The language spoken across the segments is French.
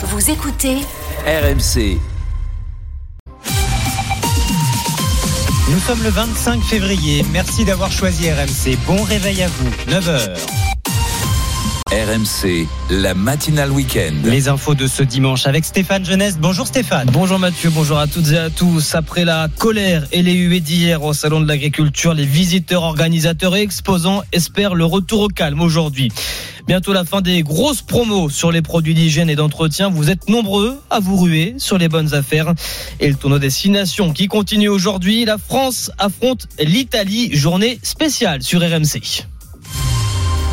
Vous écoutez RMC. Nous sommes le 25 février. Merci d'avoir choisi RMC. Bon réveil à vous. 9h. RMC, la matinale week-end. Les infos de ce dimanche avec Stéphane Jeunesse. Bonjour Stéphane. Bonjour Mathieu, bonjour à toutes et à tous. Après la colère et les huées d'hier au Salon de l'Agriculture, les visiteurs, organisateurs et exposants espèrent le retour au calme aujourd'hui. Bientôt la fin des grosses promos sur les produits d'hygiène et d'entretien. Vous êtes nombreux à vous ruer sur les bonnes affaires. Et le tournoi destination qui continue aujourd'hui. La France affronte l'Italie. Journée spéciale sur RMC.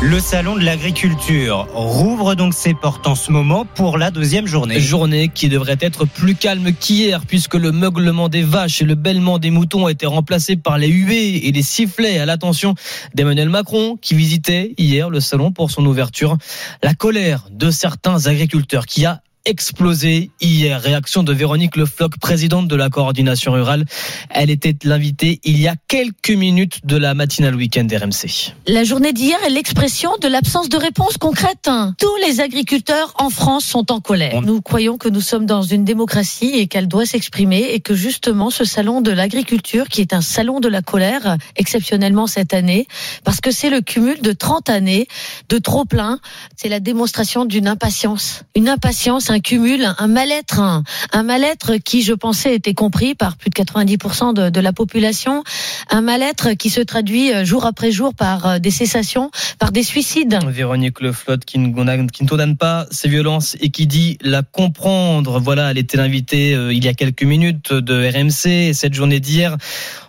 Le salon de l'agriculture rouvre donc ses portes en ce moment pour la deuxième journée. Journée qui devrait être plus calme qu'hier puisque le meuglement des vaches et le bêlement des moutons ont été remplacés par les huées et les sifflets à l'attention d'Emmanuel Macron qui visitait hier le salon pour son ouverture. La colère de certains agriculteurs qui a explosé hier. Réaction de Véronique Le Floch, présidente de la coordination rurale. Elle était l'invitée il y a quelques minutes de la matinale week-end RMC. La journée d'hier est l'expression de l'absence de réponse concrète. Tous les agriculteurs en France sont en colère. Nous croyons que nous sommes dans une démocratie et qu'elle doit s'exprimer et que justement ce salon de l'agriculture, qui est un salon de la colère, exceptionnellement cette année, parce que c'est le cumul de 30 années de trop plein, c'est la démonstration d'une impatience. Une impatience, un cumul, un mal-être, un, un mal-être qui, je pensais, était compris par plus de 90% de, la population, un mal-être qui se traduit euh, jour après jour par euh, des cessations, par des suicides. Véronique Le Flotte qui ne, qui ne condamne pas ces violences et qui dit la comprendre. Voilà, elle était l'invitée euh, il y a quelques minutes de RMC. Cette journée d'hier,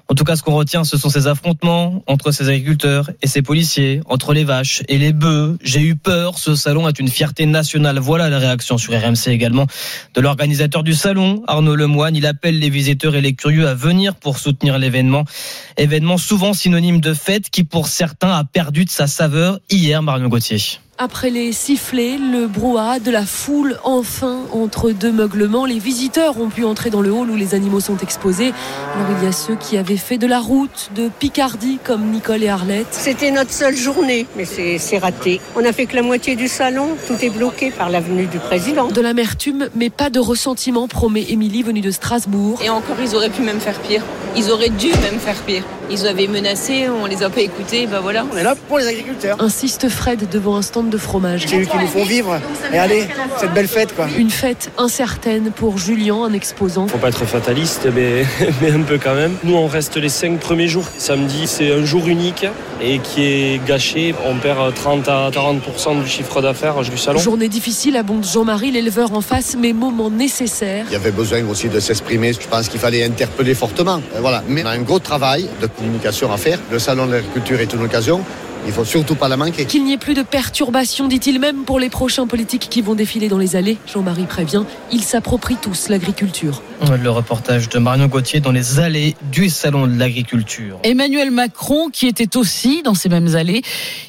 en tout cas, ce qu'on retient, ce sont ces affrontements entre ces agriculteurs et ces policiers, entre les vaches et les bœufs. J'ai eu peur. Ce salon est une fierté nationale. Voilà la réaction sur RMC également de l'organisateur du salon, Arnaud Lemoine. Il appelle les visiteurs et les curieux à venir pour soutenir l'événement. Événement souvent synonyme de fête qui, pour certains, a perdu de sa saveur hier, Marion Gauthier. Après les sifflets, le brouhaha de la foule, enfin, entre deux meuglements, les visiteurs ont pu entrer dans le hall où les animaux sont exposés. Alors il y a ceux qui avaient fait de la route, de Picardie, comme Nicole et Arlette. C'était notre seule journée, mais c'est raté. On a fait que la moitié du salon, tout est bloqué par l'avenue du président. De l'amertume, mais pas de ressentiment, promet Émilie, venue de Strasbourg. Et encore, ils auraient pu même faire pire. Ils auraient dû même faire pire. Ils avaient menacé, on les a pas écoutés, ben voilà. On est là pour les agriculteurs. Insiste Fred devant un stand de fromage. C'est eux qui nous font vivre. Et allez, cette belle fête quoi. Une fête incertaine pour Julien, un exposant. Faut pas être fataliste, mais, mais un peu quand même. Nous, on reste les cinq premiers jours. Samedi, c'est un jour unique et qui est gâché. On perd 30 à 40% du chiffre d'affaires du salon. Journée difficile, abonde Jean-Marie, l'éleveur en face, mais moment nécessaire. Il y avait besoin aussi de s'exprimer. Je pense qu'il fallait interpeller fortement. Voilà. Mais on a un gros travail de communication à faire. Le salon de l'agriculture est une occasion. Il faut surtout pas la manquer. Qu'il n'y ait plus de perturbations, dit-il même pour les prochains politiques qui vont défiler dans les allées. Jean-Marie prévient, ils s'approprient tous l'agriculture. Le reportage de Marion Gauthier dans les allées du salon de l'agriculture. Emmanuel Macron, qui était aussi dans ces mêmes allées,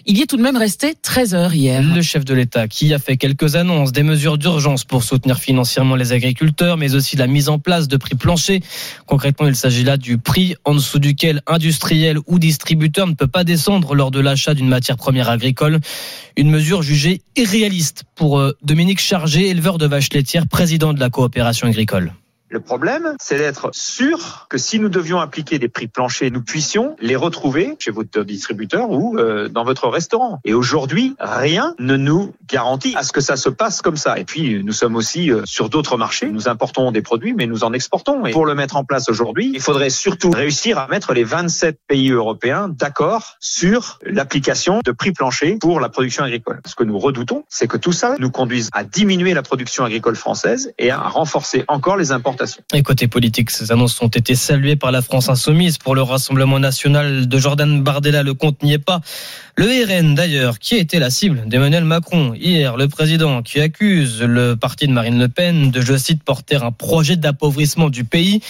il y est tout de même resté 13 heures hier. Le chef de l'État qui a fait quelques annonces, des mesures d'urgence pour soutenir financièrement les agriculteurs, mais aussi la mise en place de prix planchers. Concrètement, il s'agit là du prix en dessous duquel industriel ou distributeur ne peut pas descendre lors de l'achat d'une matière première agricole. Une mesure jugée irréaliste pour euh, Dominique Chargé, éleveur de vaches laitières, président de la coopération agricole. Le problème, c'est d'être sûr que si nous devions appliquer des prix planchers, nous puissions les retrouver chez votre distributeur ou euh, dans votre restaurant. Et aujourd'hui, rien ne nous garantit à ce que ça se passe comme ça. Et puis, nous sommes aussi euh, sur d'autres marchés. Nous importons des produits, mais nous en exportons. Et pour le mettre en place aujourd'hui, il faudrait surtout réussir à mettre les 27 pays européens d'accord sur l'application de prix planchers pour la production agricole. Ce que nous redoutons, c'est que tout ça nous conduise à diminuer la production agricole française et à renforcer encore les importations et côté politique, ces annonces ont été saluées par la France insoumise pour le Rassemblement national de Jordan Bardella. Le compte n'y est pas. Le RN d'ailleurs, qui a été la cible d'Emmanuel Macron hier, le président qui accuse le parti de Marine Le Pen de, je cite, porter un projet d'appauvrissement du pays.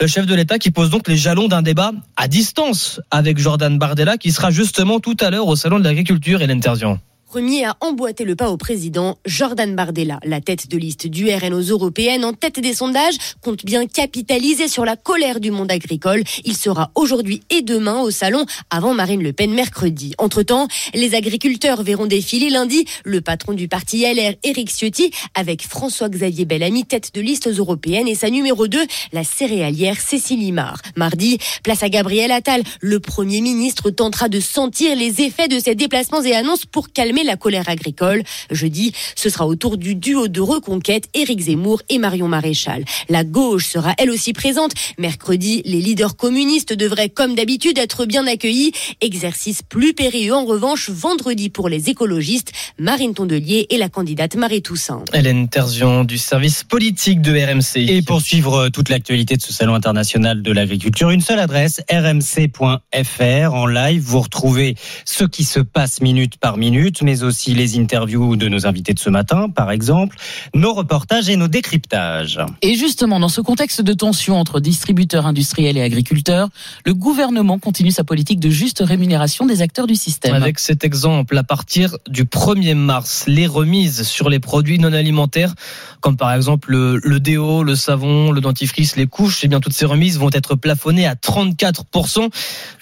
Le chef de l'État qui pose donc les jalons d'un débat à distance avec Jordan Bardella qui sera justement tout à l'heure au salon de l'agriculture et l'intervient. Premier à emboîter le pas au président, Jordan Bardella, la tête de liste du RN aux européennes, en tête des sondages, compte bien capitaliser sur la colère du monde agricole. Il sera aujourd'hui et demain au salon avant Marine Le Pen mercredi. Entre-temps, les agriculteurs verront défiler lundi le patron du parti LR, Éric Ciotti, avec François-Xavier Bellamy, tête de liste aux européennes, et sa numéro 2, la céréalière Cécile Limard. Mardi, place à Gabriel Attal. Le Premier ministre tentera de sentir les effets de ces déplacements et annonces pour calmer la colère agricole. Jeudi, ce sera au tour du duo de reconquête Éric Zemmour et Marion Maréchal. La gauche sera elle aussi présente. Mercredi, les leaders communistes devraient, comme d'habitude, être bien accueillis. Exercice plus périlleux en revanche vendredi pour les écologistes, Marine Tondelier et la candidate Marie Toussaint. Hélène Terzion du service politique de RMC. Et pour suivre toute l'actualité de ce salon international de l'agriculture, une seule adresse, rmc.fr. En live, vous retrouvez ce qui se passe minute par minute, mais aussi les interviews de nos invités de ce matin, par exemple, nos reportages et nos décryptages. Et justement, dans ce contexte de tension entre distributeurs industriels et agriculteurs, le gouvernement continue sa politique de juste rémunération des acteurs du système. Avec cet exemple, à partir du 1er mars, les remises sur les produits non alimentaires, comme par exemple le, le déo, le savon, le dentifrice, les couches, et eh bien toutes ces remises vont être plafonnées à 34%.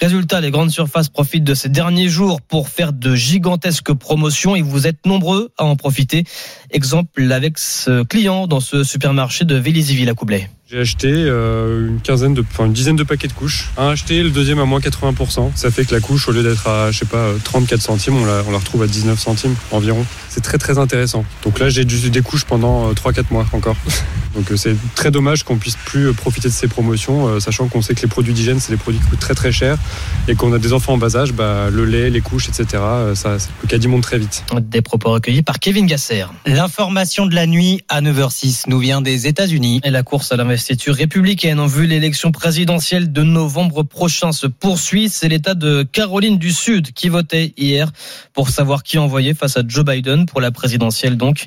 Résultat, les grandes surfaces profitent de ces derniers jours pour faire de gigantesques promotions et vous êtes nombreux à en profiter. Exemple avec ce client dans ce supermarché de Vélizyville à Coublet. J'ai acheté euh, une quinzaine de, enfin une dizaine de paquets de couches. Un acheté, le deuxième à moins 80%. Ça fait que la couche, au lieu d'être à, je sais pas, 34 centimes, on la, retrouve à 19 centimes environ. C'est très très intéressant. Donc là, j'ai des couches pendant 3-4 mois encore. Donc c'est très dommage qu'on puisse plus profiter de ces promotions, sachant qu'on sait que les produits d'hygiène, c'est des produits qui coûtent très très cher et qu'on a des enfants en bas âge, bah, le lait, les couches, etc. Ça, le caddie monte très vite. Des propos recueillis par Kevin Gasser. L'information de la nuit à 9h06 nous vient des États-Unis. Et la course à l'investiture républicaine en vue l'élection présidentielle de novembre prochain se poursuit. C'est l'État de Caroline du Sud qui votait hier pour savoir qui envoyer face à Joe Biden pour la présidentielle donc.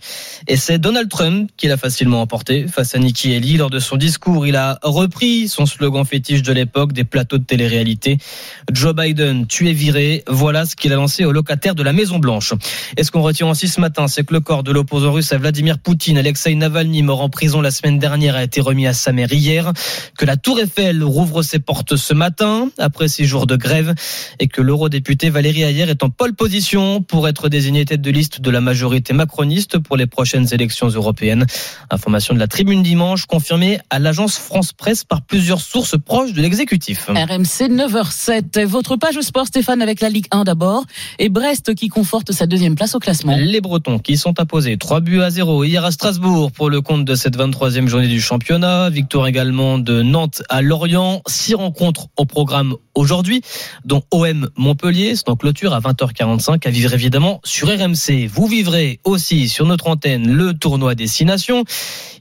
Et c'est Donald Trump qui l'a facilement emporté face à Nikki Haley. Lors de son discours, il a repris son slogan fétiche de l'époque des plateaux de télé-réalité. Joe Biden, tu es viré. Voilà ce qu'il a lancé aux locataires de la Maison Blanche. Et ce qu'on retient aussi ce matin, c'est que le corps de l'opposant russe à Vladimir Poutine, Alexei Navalny, mort en prison la semaine dernière, a été remis à sa mère hier. Que la Tour Eiffel rouvre ses portes ce matin, après six jours de grève, et que l'eurodéputé Valérie Ayer est en pole position pour être désignée tête de liste de la majorité macroniste pour les prochaines élections européennes. Information de la tribune une dimanche, confirmée à l'agence France Presse par plusieurs sources proches de l'exécutif. RMC 9h07. Votre page sport, Stéphane, avec la Ligue 1 d'abord. Et Brest qui conforte sa deuxième place au classement. Les Bretons qui sont imposés 3 buts à 0 hier à Strasbourg pour le compte de cette 23e journée du championnat. Victoire également de Nantes à Lorient. Six rencontres au programme aujourd'hui, dont OM Montpellier. C'est en clôture à 20h45 à vivre évidemment sur RMC. Vous vivrez aussi sur notre antenne le tournoi Destination.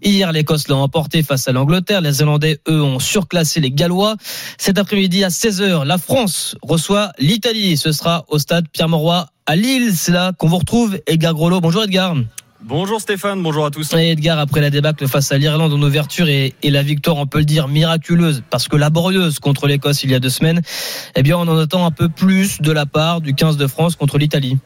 Hier, l'Écosse l'a emporté face à l'Angleterre. Les Zélandais, eux, ont surclassé les Gallois. Cet après-midi à 16h, la France reçoit l'Italie. Ce sera au stade Pierre-Mauroy à Lille. C'est là qu'on vous retrouve. Edgar Grolot. Bonjour Edgar. Bonjour Stéphane, bonjour à tous. Et Edgar, après la débâcle face à l'Irlande en ouverture et, et, la victoire, on peut le dire, miraculeuse, parce que laborieuse contre l'Écosse il y a deux semaines, eh bien on en attend un peu plus de la part du 15 de France contre l'Italie.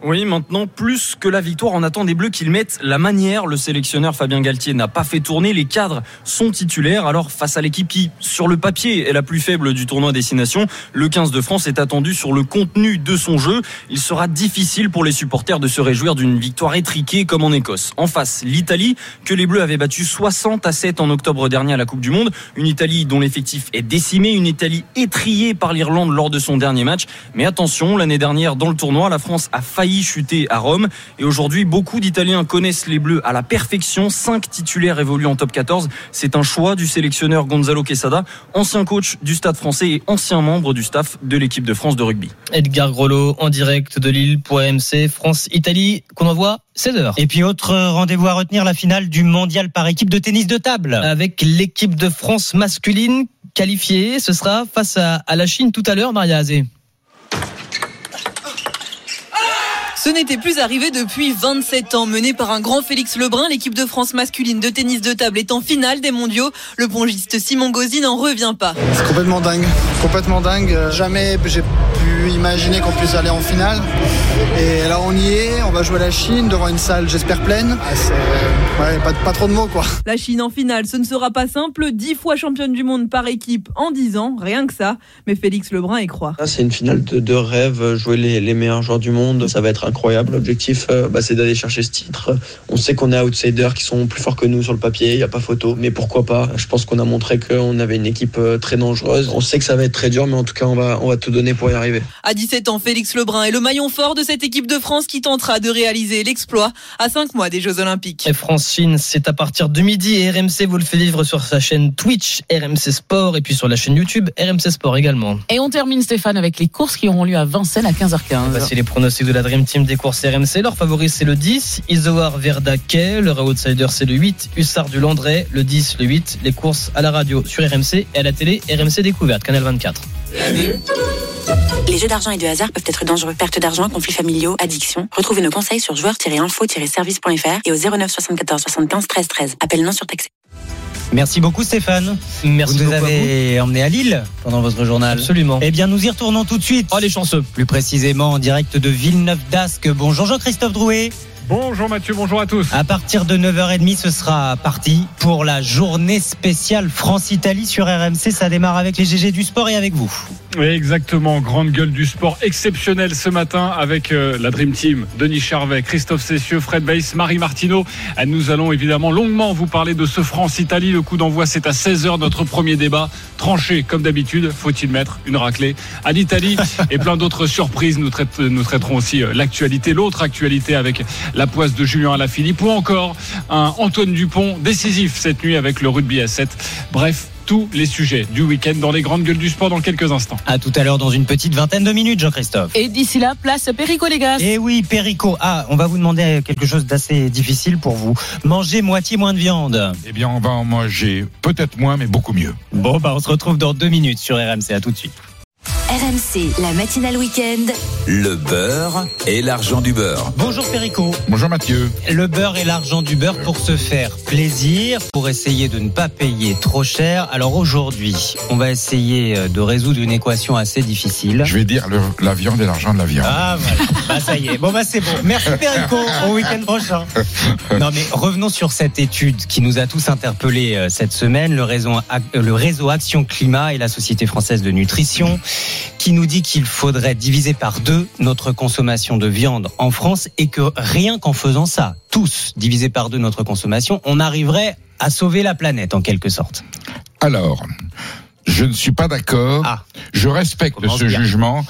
Oui, maintenant, plus que la victoire, on attend des Bleus qu'ils mettent la manière. Le sélectionneur Fabien Galtier n'a pas fait tourner. Les cadres sont titulaires. Alors, face à l'équipe qui, sur le papier, est la plus faible du tournoi Destination, le 15 de France est attendu sur le contenu de son jeu. Il sera difficile pour les supporters de se réjouir d'une victoire étriquée comme en Écosse. En face, l'Italie, que les Bleus avaient battu 60 à 7 en octobre dernier à la Coupe du Monde. Une Italie dont l'effectif est décimé. Une Italie étriée par l'Irlande lors de son dernier match. Mais attention, l'année dernière, dans le tournoi, la France a failli chuté à Rome. Et aujourd'hui, beaucoup d'Italiens connaissent les Bleus à la perfection. Cinq titulaires évoluent en top 14. C'est un choix du sélectionneur Gonzalo Quesada, ancien coach du Stade français et ancien membre du staff de l'équipe de France de rugby. Edgar Grolot en direct de Lille pour AMC France-Italie qu'on envoie 16h. Et puis autre rendez-vous à retenir, la finale du mondial par équipe de tennis de table. Avec l'équipe de France masculine qualifiée, ce sera face à, à la Chine tout à l'heure, Maria Azé. Ce n'était plus arrivé depuis 27 ans. Menée par un grand Félix Lebrun, l'équipe de France masculine de tennis de table est en finale des mondiaux. Le pongiste Simon Gauzy n'en revient pas. C'est complètement dingue. Complètement dingue. Jamais j'ai pu imaginer qu'on puisse aller en finale. Et là, on y est. On va jouer la Chine devant une salle, j'espère pleine. Ah, ouais, pas, pas trop de mots, quoi. La Chine en finale, ce ne sera pas simple. Dix fois championne du monde par équipe en dix ans, rien que ça. Mais Félix Lebrun y croit. C'est une finale de, de rêve. Jouer les, les meilleurs joueurs du monde, ça va être incroyable. L'objectif, euh, bah, c'est d'aller chercher ce titre. On sait qu'on est outsiders qui sont plus forts que nous sur le papier. Il n'y a pas photo. Mais pourquoi pas? Je pense qu'on a montré qu'on avait une équipe euh, très dangereuse. On sait que ça va être très dur, mais en tout cas, on va, on va tout donner pour y arriver. À 17 ans, Félix Lebrun est le maillon fort de cette équipe de France qui tentera de réaliser l'exploit à 5 mois des Jeux Olympiques. Et France-Chine, c'est à partir de midi et RMC vous le fait vivre sur sa chaîne Twitch, RMC Sport, et puis sur la chaîne YouTube, RMC Sport également. Et on termine Stéphane avec les courses qui auront lieu à Vincennes à 15h15. Voici les pronostics de la Dream Team des courses RMC. Leur favori c'est le 10, Isoar Verdaquet. Leur outsider c'est le 8, Hussard du Landré. Le 10, le 8, les courses à la radio sur RMC et à la télé, RMC Découverte, Canal 24. Les jeux d'argent et de hasard peuvent être dangereux. Perte d'argent, conflits familiaux, addiction. Retrouvez nos conseils sur joueurs-info-service.fr et au 09 74 75 13 13. Appel non surtaxé. Merci beaucoup Stéphane. Merci vous nous avez emmené à Lille pendant votre journal. Absolument. Eh bien, nous y retournons tout de suite. Oh les chanceux. Plus précisément en direct de Villeneuve d'Ascq. Bonjour Jean-Christophe Drouet. Bonjour Mathieu, bonjour à tous. À partir de 9h30, ce sera parti pour la journée spéciale France-Italie sur RMC. Ça démarre avec les GG du sport et avec vous. Oui, exactement, grande gueule du sport exceptionnelle ce matin avec euh, la Dream Team, Denis Charvet, Christophe Cessieux, Fred Weiss, Marie Martineau. Nous allons évidemment longuement vous parler de ce France-Italie. Le coup d'envoi, c'est à 16h, notre premier débat. Tranché, comme d'habitude, faut-il mettre une raclée à l'Italie? Et plein d'autres surprises. Nous traiterons aussi euh, l'actualité, l'autre actualité avec la poisse de Julien Alaphilippe ou encore un Antoine Dupont décisif cette nuit avec le rugby à 7. Bref, tous les sujets du week-end dans les grandes gueules du sport dans quelques instants. À tout à l'heure dans une petite vingtaine de minutes, Jean-Christophe. Et d'ici là, place Perico Légas. Eh oui, Perico. Ah, on va vous demander quelque chose d'assez difficile pour vous. Manger moitié moins de viande. Eh bien, on va en manger peut-être moins, mais beaucoup mieux. Bon, bah, on se retrouve dans deux minutes sur RMC. À tout de suite. RMC, la matinale week-end. Le beurre et l'argent du beurre. Bonjour Perico. Bonjour Mathieu. Le beurre et l'argent du beurre pour se faire plaisir, pour essayer de ne pas payer trop cher. Alors aujourd'hui, on va essayer euh, de résoudre une équation assez difficile. Je vais dire le- la viande et l'argent de la viande. Ah voilà, bah ça y est. Bon bah c'est bon. Merci Perico. Au week-end prochain. Non mais revenons sur cette étude qui nous a tous interpellés euh, cette semaine, le réseau, Ac- euh, le réseau Action Climat et la Société française de nutrition, qui nous dit qu'il faudrait diviser par deux notre consommation de viande en France et que rien qu'en faisant ça, tous diviser par deux notre consommation, on arriverait à sauver la planète en quelque sorte. Alors, je ne suis pas d'accord. Je respecte ce bien. jugement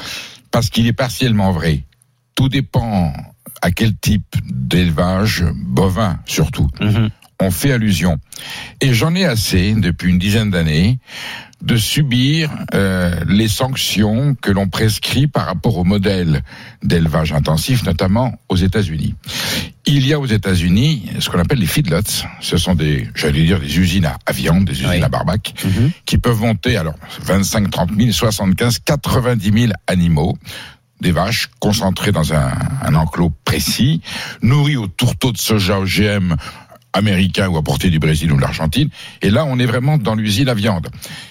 parce qu'il est partiellement vrai. Tout dépend à quel type d'élevage bovin, surtout. On fait allusion. Et j'en ai assez, depuis une dizaine d'années, de subir euh, les sanctions que l'on prescrit par rapport au modèle d'élevage intensif, notamment aux États-Unis. Il y a aux États-Unis ce qu'on appelle les feedlots. Ce sont des, j'allais dire, des usines à, viande, des usines à barbac, qui peuvent monter alors 25, 30 000, 75, 90 000 animaux des vaches concentrées dans un, un enclos précis, nourries au tourteau de soja OGM américain ou apporté du Brésil ou de l'Argentine. Et là, on est vraiment dans l'usine à viande.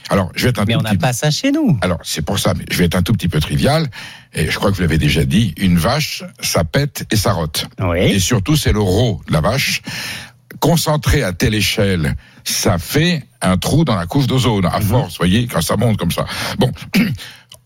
Alors, je vais être un Mais tout on n'a petit pas ça chez nous. alors, c'est pour ça, mais je vais être un tout petit peu trivial. Et je crois que vous l'avez déjà dit, une vache, ça pète et ça rote. Et surtout, c'est le rot de la vache. Concentré à telle échelle, ça fait un trou dans la couche d'ozone, à force, vous voyez, quand ça monte comme ça. Bon.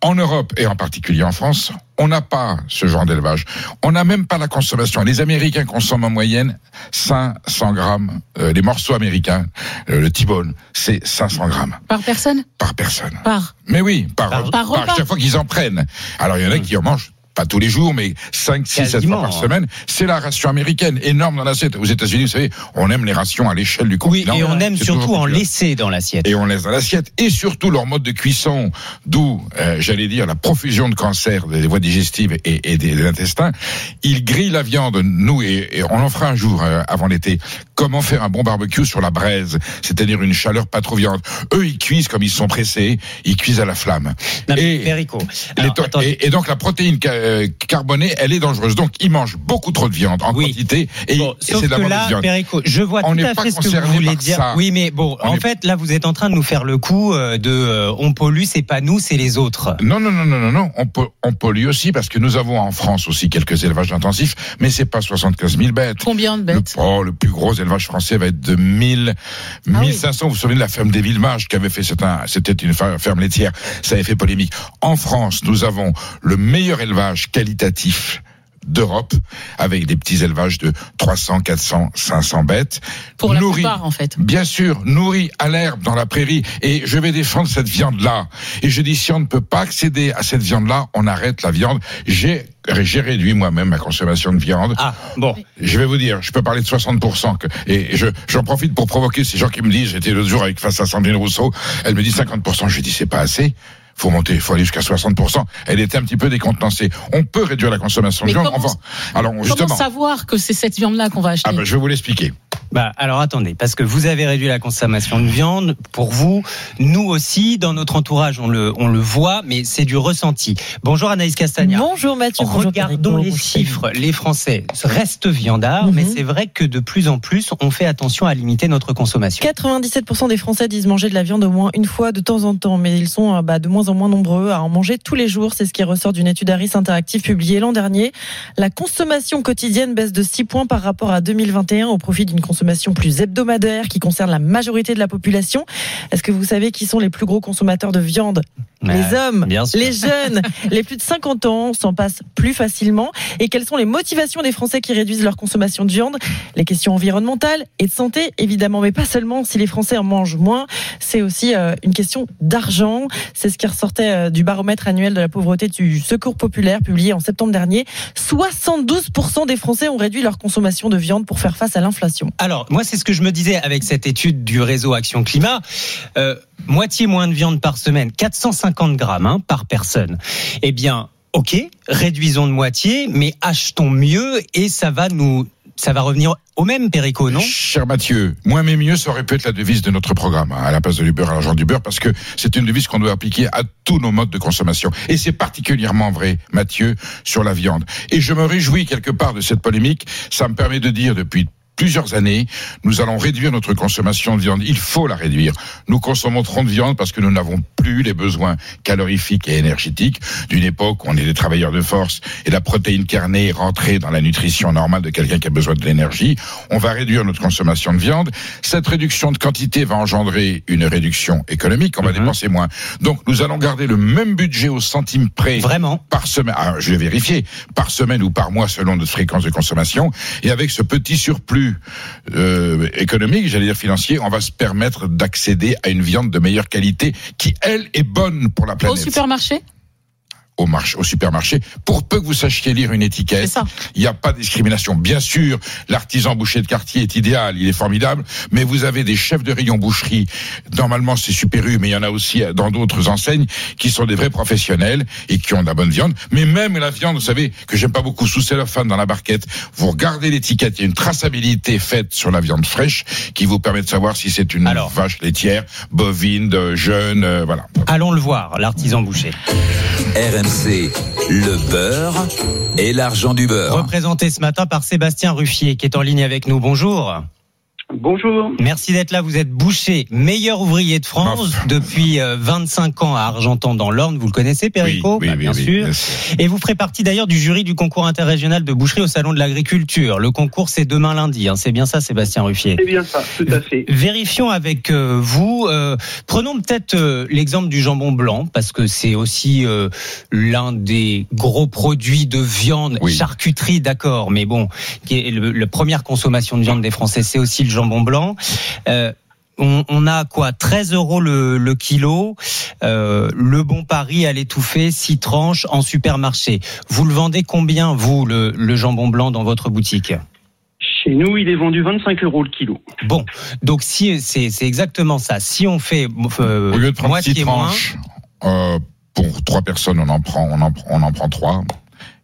En Europe et en particulier en France, on n'a pas ce genre d'élevage. On n'a même pas la consommation. Les Américains consomment en moyenne 500 grammes. Euh, les morceaux américains, euh, le T-bone, c'est 500 grammes Par personne? Par personne. Par. Mais oui, par, Par- par, par repas. chaque fois qu'ils en prennent. Alors il y en a qui en mangent pas tous les jours, mais 5, 6, 7 fois par hein. semaine. C'est la ration américaine, énorme dans l'assiette. Aux États-Unis, vous savez, on aime les rations à l'échelle du Oui, continent. et on aime surtout en laisser dans l'assiette. Et on laisse dans l'assiette. Et surtout leur mode de cuisson, d'où, euh, j'allais dire, la profusion de cancers des voies digestives et, et des, intestins. Ils grillent la viande, nous, et, et on en fera un jour euh, avant l'été. Comment faire un bon barbecue sur la braise, c'est-à-dire une chaleur pas trop viande. Eux, ils cuisent comme ils sont pressés, ils cuisent à la flamme. Non, mais et, Alors, et, et donc la protéine ca- euh, carbonée, elle est dangereuse. Donc, ils mangent beaucoup trop de viande en quantité et, et c'est Sauf de la là, viande. Perico, je vois On tout n'est à pas fait ce que vous voulez par dire. ça. Oui, mais bon, On en est- fait, là, vous êtes en train de nous faire le coup euh, de euh, on pollue, c'est pas nous, c'est les autres. Non, non, non, non, non, non. On, peut, on pollue aussi parce que nous avons en France aussi quelques élevages intensifs, mais c'est pas 75 000 bêtes. Combien de bêtes? le, oh, le plus gros élevage français va être de 1000, Ah 1500. Vous vous souvenez de la ferme des Villemages qui avait fait, c'était une fer- ferme laitière. Ça avait fait polémique. En France, nous avons le meilleur élevage qualitatif d'Europe, avec des petits élevages de 300, 400, 500 bêtes. Pour la plupart, en fait. Bien sûr, nourris à l'herbe dans la prairie. Et je vais défendre cette viande-là. Et je dis, si on ne peut pas accéder à cette viande-là, on arrête la viande. J'ai j'ai réduit moi-même ma consommation de viande. Ah, bon. Je vais vous dire, je peux parler de 60%. Que, et je j'en profite pour provoquer ces gens qui me disent, j'étais l'autre jour avec face à Sandrine Rousseau, elle me dit 50%. Je lui dis, c'est pas assez. Faut monter, faut aller jusqu'à 60%. Elle était un petit peu décontenancée. On peut réduire la consommation de viande. comment- Enfin, alors Comment justement, savoir que c'est cette viande-là qu'on va acheter ah ben, je vais vous l'expliquer. Bah, alors attendez, parce que vous avez réduit la consommation de viande. Pour vous, nous aussi, dans notre entourage, on le, on le voit, mais c'est du ressenti. Bonjour Anaïs Castagna. Bonjour Mathieu. Regardons les chiffres. Les Français restent viandards, mais c'est vrai que de plus en plus, on fait attention à limiter notre consommation. 97% des Français disent manger de la viande au moins une fois de temps en temps, mais ils sont euh, bah, de moins en moins nombreux à en manger tous les jours. C'est ce qui ressort d'une étude Harris Interactive publiée l'an dernier. La consommation quotidienne baisse de 6 points par rapport à 2021 au profit d'une consommation plus hebdomadaire qui concerne la majorité de la population. Est-ce que vous savez qui sont les plus gros consommateurs de viande Ouais, Les hommes, bien sûr. les jeunes, les plus de 50 ans s'en passent plus facilement. Et quelles sont les motivations des Français qui réduisent leur consommation de viande? Les questions environnementales et de santé, évidemment, mais pas seulement. Si les Français en mangent moins, c'est aussi euh, une question d'argent. C'est ce qui ressortait euh, du baromètre annuel de la pauvreté du Secours populaire publié en septembre dernier. 72% des Français ont réduit leur consommation de viande pour faire face à l'inflation. Alors, moi, c'est ce que je me disais avec cette étude du réseau Action Climat. Euh, moitié moins de viande par semaine, 450 grammes hein, par personne. Eh bien, ok, réduisons de moitié, mais achetons mieux et ça va nous, ça va revenir au même Perico, non? Cher Mathieu, moins mais mieux, ça aurait pu être la devise de notre programme, hein, à la place de l'Uber à l'argent du beurre, parce que c'est une devise qu'on doit appliquer à tous nos modes de consommation. Et c'est particulièrement vrai, Mathieu, sur la viande. Et je me réjouis quelque part de cette polémique. Ça me permet de dire depuis plusieurs années, nous allons réduire notre consommation de viande. Il faut la réduire. Nous consommons trop de viande parce que nous n'avons plus les besoins calorifiques et énergétiques d'une époque où on est des travailleurs de force et la protéine carnée est rentrée dans la nutrition normale de quelqu'un qui a besoin de l'énergie. On va réduire notre consommation de viande. Cette réduction de quantité va engendrer une réduction économique. On va dépenser moins. Donc, nous allons garder le même budget au centime près. Vraiment Par semaine. Ah, je vais vérifier. Par semaine ou par mois selon notre fréquence de consommation. Et avec ce petit surplus euh, économique, j'allais dire financier, on va se permettre d'accéder à une viande de meilleure qualité qui, elle, est bonne pour la Au planète. supermarché? Au, marché, au supermarché, pour peu que vous sachiez lire une étiquette, il n'y a pas de discrimination. Bien sûr, l'artisan boucher de quartier est idéal, il est formidable, mais vous avez des chefs de rayon boucherie. Normalement, c'est Super U, mais il y en a aussi dans d'autres enseignes qui sont des vrais professionnels et qui ont de la bonne viande. Mais même la viande, vous savez, que j'aime pas beaucoup sous cellophane dans la barquette, vous regardez l'étiquette, il y a une traçabilité faite sur la viande fraîche qui vous permet de savoir si c'est une vache laitière, bovine, de jeune, euh, voilà. Allons le voir, l'artisan boucher. RMC, le beurre et l'argent du beurre. Représenté ce matin par Sébastien Ruffier, qui est en ligne avec nous. Bonjour. Bonjour. Merci d'être là. Vous êtes boucher, meilleur ouvrier de France depuis euh, 25 ans à Argentan dans l'Orne. Vous le connaissez, Perico Oui, oui, Bah, bien, oui, sûr. bien sûr. Et vous ferez partie d'ailleurs du jury du concours interrégional de boucherie au Salon de l'Agriculture. Le concours, c'est demain lundi. hein. C'est bien ça, Sébastien Ruffier C'est bien ça, tout à fait. Vérifions avec euh, vous. euh, prenons peut-être euh, l'exemple du jambon blanc parce que c'est aussi euh, l'un des gros produits de viande, charcuterie, d'accord, mais bon, qui est le, la première consommation de viande des Français, c'est aussi le jambon blanc. Euh, on, on a quoi 13 euros le, le kilo. Euh, le bon pari à l'étouffer, 6 tranches en supermarché. Vous le vendez combien, vous, le, le jambon blanc dans votre boutique? Chez nous, il est vendu 25 euros le kilo. Bon, donc si c'est exactement ça. Si on fait euh, Au lieu de prendre moitié six moins, tranches, euh, pour trois personnes, on en prend, on en, prend- on en prend trois.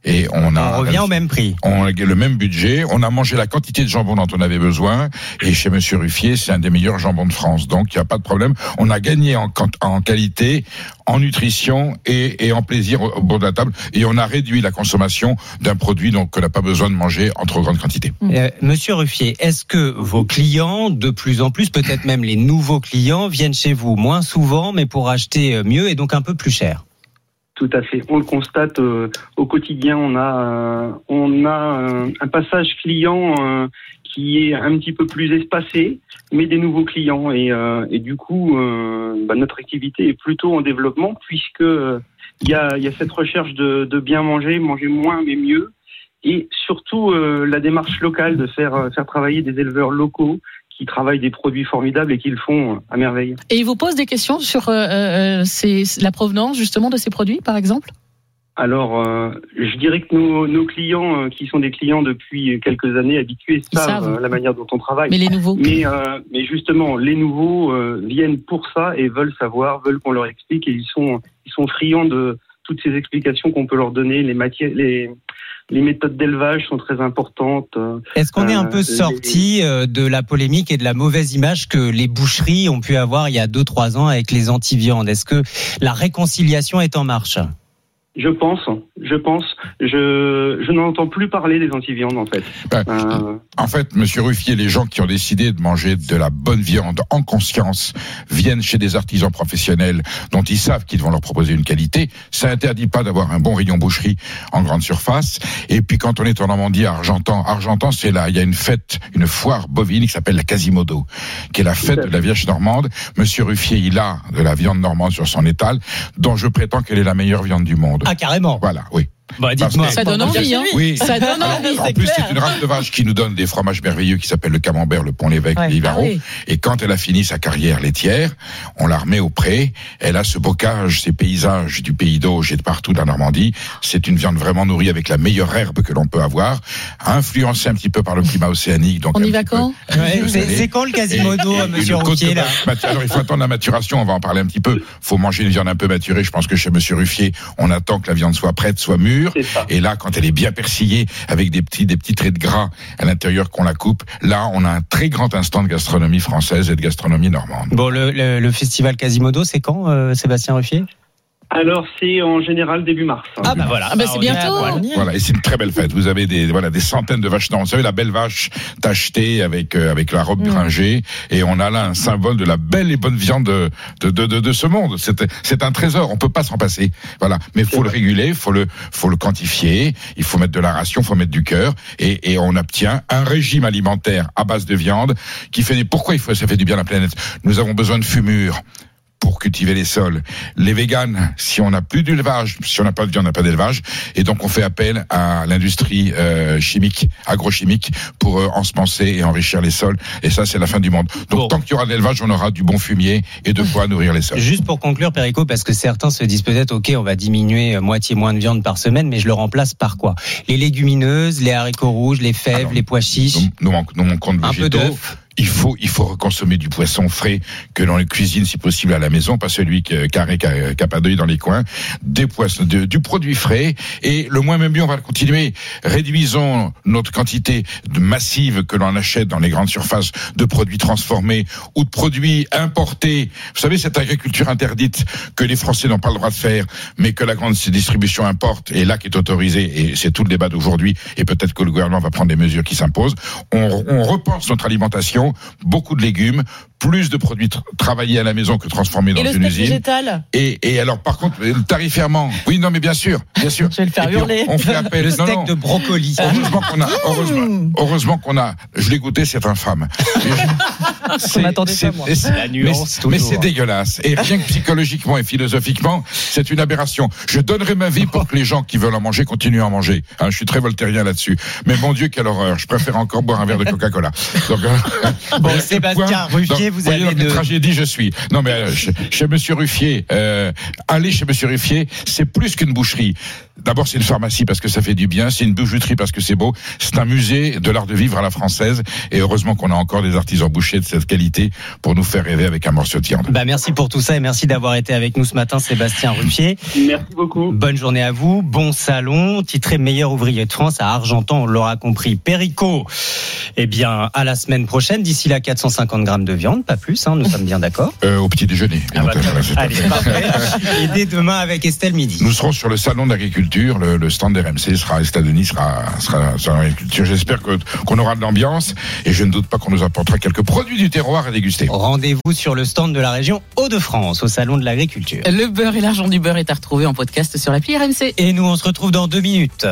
Et on a On revient au même prix. on a le même budget, on a mangé la quantité de jambon dont on avait besoin, et chez Monsieur Ruffier, c'est un des meilleurs jambons de France, donc il n'y a pas de problème. On a gagné en, qualité, en nutrition et, et en plaisir au, au bord de la table, et on a réduit la consommation d'un produit donc qu'on n'a pas besoin de manger en trop grande quantité. Euh, Monsieur Ruffier, est-ce que vos clients, de plus en plus, peut-être même les nouveaux clients, viennent chez vous moins souvent, mais pour acheter euh, mieux et donc un peu plus cher? Tout à fait. On le constate euh, au quotidien. On a, euh, on a euh, un passage client qui est un petit peu plus espacé, mais des nouveaux clients. Et, du coup, bah, notre activité est plutôt en développement puisque il y a, y a cette recherche de, de bien manger, manger moins mais mieux. Et surtout la démarche locale de faire, faire travailler des éleveurs locaux qui travaillent des produits formidables et qui le font à merveille. Et ils vous posent des questions sur euh, euh, ces- la provenance justement de ces produits, par exemple? Alors, euh, je dirais que nos, nos clients, euh, qui sont des clients depuis quelques années habitués, savent, savent. la manière dont on travaille. Mais les nouveaux Mais, euh, mais justement, les nouveaux viennent pour ça et veulent savoir, veulent qu'on leur explique et ils sont, ils sont friands de toutes ces explications qu'on peut leur donner. Les matières, les, les méthodes d'élevage sont très importantes. euh, Est-ce qu'on est un euh, peu sorti euh, de la polémique et de la mauvaise image que les boucheries ont pu avoir il y a 2-3 ans avec les anti-viandes? Est-ce que la réconciliation est en marche? Je pense, je pense. Je, je n'entends plus parler des antiviandes en fait. Ben, Euh, En fait, Monsieur Ruffier, les gens qui ont décidé de manger de la bonne viande en conscience viennent chez des artisans professionnels dont ils savent qu'ils vont leur proposer une qualité. Ça interdit pas d'avoir un bon rayon boucherie en grande surface. Et puis quand on est en Normandie, à Argentan, Argentan, c'est là, il y a une fête, une foire bovine qui s'appelle la Quasimodo, qui est la fête de la Vierge normande. Monsieur Ruffier, il a de la viande normande sur son étal, dont je prétends qu'elle est la meilleure viande du monde. Ah, carrément. Voilà, oui. Bah, dites-moi. Ça donne envie, hein Oui. Ça donne Alors, envie, en c'est plus, c'est une race de vache qui nous donne des fromages merveilleux qui s'appellent le camembert, le pont-l'évêque, Ouais. le Livaro. Ah oui. Et quand elle a fini sa carrière laitière, on la remet au pré. Elle a ce bocage, ces paysages du pays d'Auge et de partout dans la Normandie. C'est une viande vraiment nourrie avec la meilleure herbe que l'on peut avoir, influencée un petit peu par le climat océanique. Donc On y va quand? Ouais, c'est- quand le Quasimodo, Et- et monsieur de là Alors il faut attendre la maturation, on va en parler un petit peu. faut manger une viande un peu maturée. Je pense que chez monsieur Ruffier, on attend que la viande soit prête, soit mûre. Et là, quand elle est bien persillée, avec des petits, des petits traits de gras à l'intérieur qu'on la coupe, là, on a un très grand instant de gastronomie française et de gastronomie normande. Bon, le, le- le festival Quasimodo, c'est quand, euh, Sébastien Ruffier? Alors, c'est en général début mars. Ah bah voilà. Ah bah, c'est à bientôt. Voilà, et c'est une très belle fête. Vous avez des voilà des centaines de vaches. Non, vous savez la belle vache tachetée avec euh, avec la robe gringée, et on a là un symbole de la belle et bonne viande de de de, de, de ce monde. C'est c'est un trésor. On peut pas s'en passer. Voilà, mais faut le réguler, faut le faut le quantifier. Il faut mettre de la ration, faut mettre du cœur, et et on obtient un régime alimentaire à base de viande qui fait des. Pourquoi il faut ça fait du bien à la planète? Nous avons besoin de fumure pour cultiver les sols. Les véganes, si on n'a plus d'élevage, si on n'a pas de viande, on n'a pas d'élevage, et donc on fait appel à l'industrie euh, chimique, agrochimique, pour euh, ensemencer et enrichir les sols. Et ça, c'est la fin du monde. Donc Bon. tant qu'il y aura de l'élevage, on aura du bon fumier et de quoi nourrir les sols. Juste pour conclure, Perico, parce que certains se disent peut-être, ok, on va diminuer euh, moitié moins de viande par semaine, mais je le remplace par quoi? Les légumineuses, les haricots rouges, les fèves, Alors, les pois chiches. Nous, nous, nous manquons de Un peu végétaux. Il faut, il faut consommer du poisson frais que l'on cuisine si possible à la maison, pas celui a pas d'œil dans les coins. Des poissons, du produit frais et le moins même mieux, on va le continuer. Réduisons notre quantité massive que l'on achète dans les grandes surfaces de produits transformés ou de produits importés. Vous savez, cette agriculture interdite que les Français n'ont pas le droit de faire, mais que la grande distribution importe et là qui est autorisée et c'est tout le débat d'aujourd'hui et peut-être que le gouvernement va prendre des mesures qui s'imposent. On, on repense notre alimentation, beaucoup de légumes, plus de produits tra- travaillés à la maison que transformés dans Et une usine. végétal Et, et alors, par contre, le tarifairement. Oui, non, mais bien sûr, bien sûr. Je vais le faire hurler. On, on fait appel. Le non, steak non. de brocoli. Heureusement qu'on a, heureusement, heureusement qu'on a, je l'ai goûté, c'est infâme. C'est- m'attendais pas, moi. La nuance, mais- c'est dégueulasse. Et rien que psychologiquement et philosophiquement, c'est une aberration. Je donnerai ma vie pour que les gens qui veulent en manger continuent à en manger. Hein, je suis très voltairien là-dessus. Mais mon Dieu, quelle horreur. Je préfère encore boire un verre de Coca-Cola. Donc, euh, Bon, Sébastien point- Vous voyez avez dans quelle de- tragédie je suis. Non, mais euh, chez, chez Monsieur Ruffier, euh, aller chez Monsieur Ruffier, c'est plus qu'une boucherie. D'abord, c'est une pharmacie parce que ça fait du bien, c'est une bijouterie parce que c'est beau, c'est un musée de l'art de vivre à la française. Et heureusement qu'on a encore des artisans bouchers de cette qualité pour nous faire rêver avec un morceau de viande. Bah merci pour tout ça et merci d'avoir été avec nous ce matin, Sébastien Ruffier. Merci beaucoup. Bonne journée à vous. Bon salon, titré meilleur ouvrier de France à Argentan, on l'aura compris. Perico. Eh bien, à la semaine prochaine. D'ici là, 450 grammes de viande, pas plus. Hein, nous sommes bien d'accord. Euh, au petit déjeuner. Ah bah, Allez, parfait. Et dès demain avec Estelle Midi. Nous serons sur le salon d'agriculture. Le, le stand RMC sera, Estelle Denis sera, sera sur l'agriculture. J'espère que, qu'on aura de l'ambiance et je ne doute pas qu'on nous apportera quelques produits du terroir à déguster. Rendez-vous sur le stand de la région Hauts-de-France, au salon de l'agriculture. Le beurre et l'argent du beurre est à retrouver en podcast sur l'appli RMC. Et nous, on se retrouve dans deux minutes.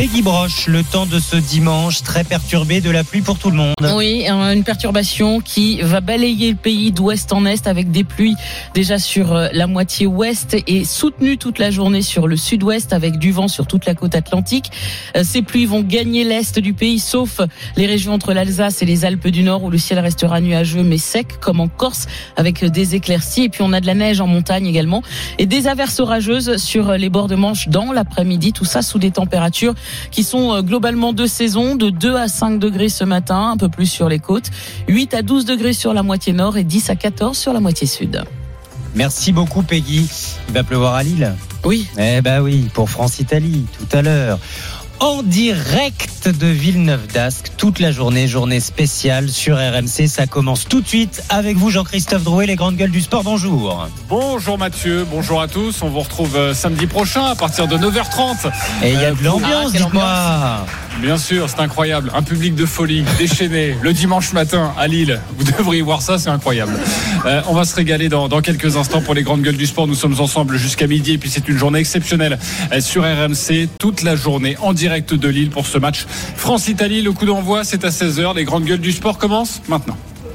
Peggy Broche, le temps de ce dimanche très perturbé de la pluie pour tout le monde. Oui, euh, une perturbation qui va balayer le pays d'ouest en est avec des pluies déjà sur euh, la moitié ouest et soutenues toute la journée sur le sud-ouest avec du vent sur toute la côte atlantique. Euh, Ces pluies vont gagner l'est du pays sauf les régions entre l'Alsace et les Alpes du Nord où le ciel restera nuageux mais sec comme en Corse avec des éclaircies et puis on a de la neige en montagne également et des averses orageuses sur les bords de Manche dans l'après-midi. Tout ça sous des températures qui sont euh, globalement de saison, de 2 à 5 degrés ce matin, un peu plus sur les côtes, 8 à 12 degrés sur la moitié nord et 10 à 14 sur la moitié sud. Merci beaucoup Peggy. Il va pleuvoir à Lille. Oui. Eh ben oui, pour France-Italie, tout à l'heure. En direct de Villeneuve d'Ascq, toute la journée, journée spéciale sur RMC. Ça commence tout de suite avec vous, Jean-Christophe Drouet, les grandes gueules du sport. Bonjour. Bonjour Mathieu, bonjour à tous. On vous retrouve euh, samedi prochain à partir de 9h30. Et il y a Euh, de l'ambiance, quelle dites-moi. Bien sûr, c'est incroyable. Un public de folie, déchaîné, le dimanche matin à Lille. Vous devriez voir ça, c'est incroyable. Euh, on va se régaler dans, dans quelques instants pour les grandes gueules du sport. Nous sommes ensemble jusqu'à midi et puis c'est une journée exceptionnelle euh, sur RMC toute la journée en direct de Lille pour ce match France-Italie. Le coup d'envoi, c'est à 16h. Les grandes gueules du sport commencent maintenant.